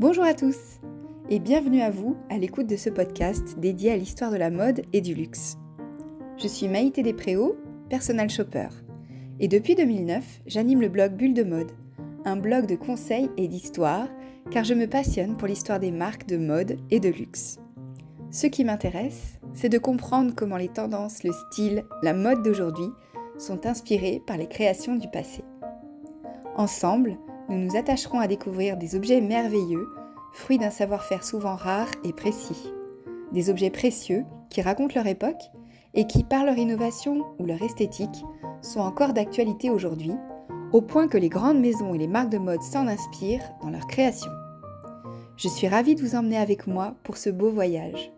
Bonjour à tous et bienvenue à vous à l'écoute de ce podcast dédié à l'histoire de la mode et du luxe. Je suis Maïté Despréaux, personal shopper, et depuis 2009, j'anime le blog Bulle de mode, un blog de conseils et d'histoire car je me passionne pour l'histoire des marques de mode et de luxe. Ce qui m'intéresse, c'est de comprendre comment les tendances, le style, la mode d'aujourd'hui sont inspirés par les créations du passé. Ensemble, nous nous attacherons à découvrir des objets merveilleux, fruits d'un savoir-faire souvent rare et précis. Des objets précieux qui racontent leur époque et qui, par leur innovation ou leur esthétique, sont encore d'actualité aujourd'hui, au point que les grandes maisons et les marques de mode s'en inspirent dans leur création. Je suis ravie de vous emmener avec moi pour ce beau voyage.